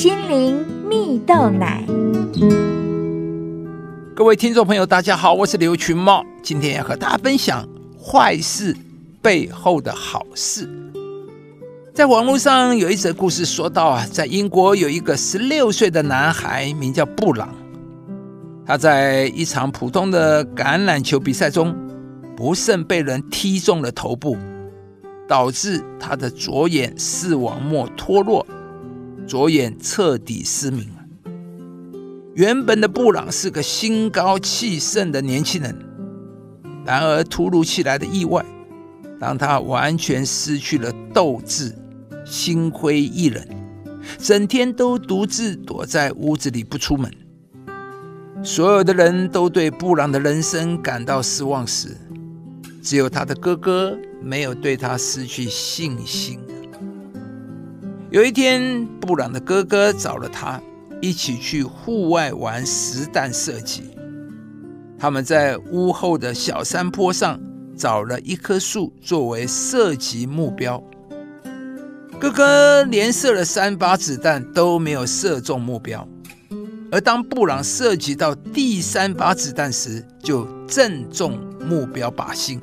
心灵蜜豆奶。各位听众朋友，大家好，我是刘群茂，今天要和大家分享坏事背后的好事。在网络上有一则故事说到啊，在英国有一个十六岁的男孩，名叫布朗。他在一场普通的橄榄球比赛中，不慎被人踢中了头部，导致他的左眼视网膜脱落，左眼彻底失明了。原本的布朗是个心高气盛的年轻人，然而突如其来的意外，让他完全失去了斗志，心灰意冷，整天都独自躲在屋子里不出门。所有的人都对布朗的人生感到失望时，只有他的哥哥没有对他失去信心。有一天，布朗的哥哥找了他，一起去户外玩实弹射击。他们在屋后的小山坡上找了一棵树作为射击目标。哥哥连射了三发子弹都没有射中目标。而当布朗射击到第三发子弹时，就正中目标靶心。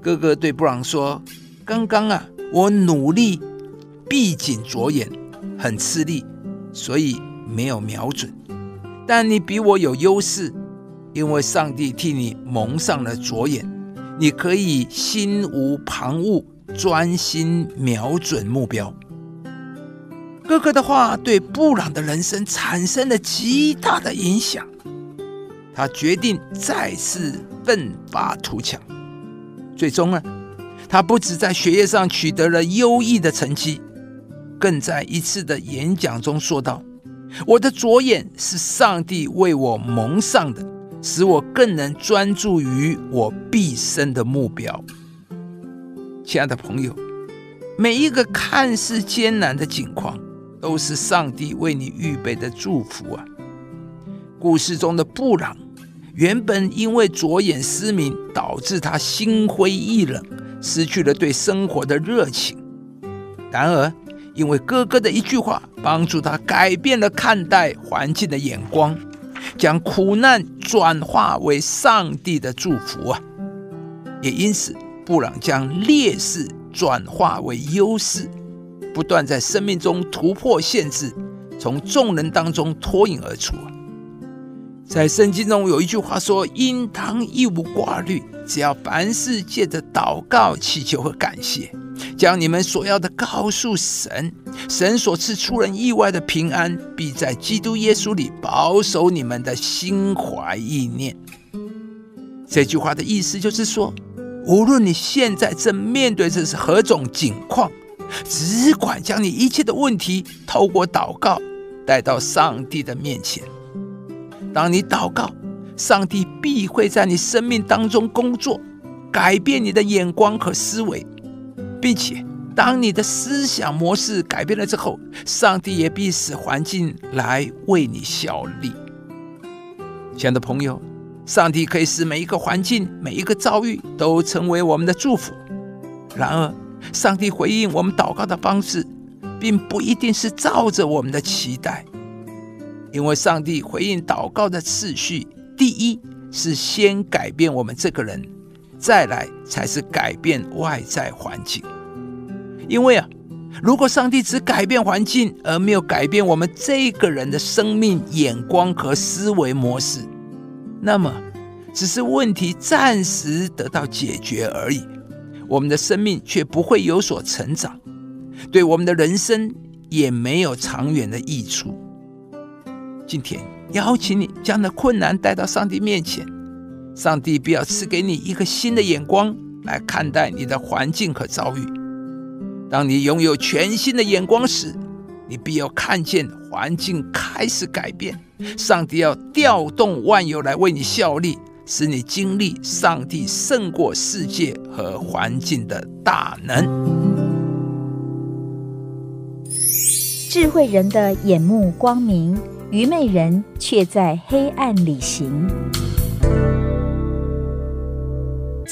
哥哥对布朗说：“刚刚啊，我努力闭紧左眼，很吃力，所以没有瞄准。但你比我有优势，因为上帝替你蒙上了左眼，你可以心无旁骛，专心瞄准目标。”哥哥的话对布朗的人生产生了极大的影响，他决定再次奋发图强。最终呢，他不止在学业上取得了优异的成绩，更在一次的演讲中说道：“我的左眼是上帝为我蒙上的，使我更能专注于我毕生的目标。”亲爱的朋友，每一个看似艰难的境况。都是上帝为你预备的祝福啊！故事中的布朗原本因为左眼失明，导致他心灰意冷，失去了对生活的热情。然而，因为哥哥的一句话，帮助他改变了看待环境的眼光，将苦难转化为上帝的祝福啊！也因此，布朗将劣势转化为优势。不断在生命中突破限制，从众人当中脱颖而出。在圣经中有一句话说：“应当一无挂虑，只要凡事借着祷告、祈求和感谢，将你们所要的告诉神，神所赐出人意外的平安，必在基督耶稣里保守你们的心怀意念。”这句话的意思就是说，无论你现在正面对这是何种境况。只管将你一切的问题透过祷告带到上帝的面前。当你祷告，上帝必会在你生命当中工作，改变你的眼光和思维，并且当你的思想模式改变了之后，上帝也必使环境来为你效力。亲爱的朋友，上帝可以使每一个环境、每一个遭遇都成为我们的祝福。然而，上帝回应我们祷告的方式，并不一定是照着我们的期待，因为上帝回应祷告的次序，第一是先改变我们这个人，再来才是改变外在环境。因为啊，如果上帝只改变环境，而没有改变我们这个人的生命眼光和思维模式，那么只是问题暂时得到解决而已。我们的生命却不会有所成长，对我们的人生也没有长远的益处。今天邀请你将那困难带到上帝面前，上帝必要赐给你一个新的眼光来看待你的环境和遭遇。当你拥有全新的眼光时，你必要看见环境开始改变，上帝要调动万有来为你效力。使你经历上帝胜过世界和环境的大能。智慧人的眼目光明，愚昧人却在黑暗里行。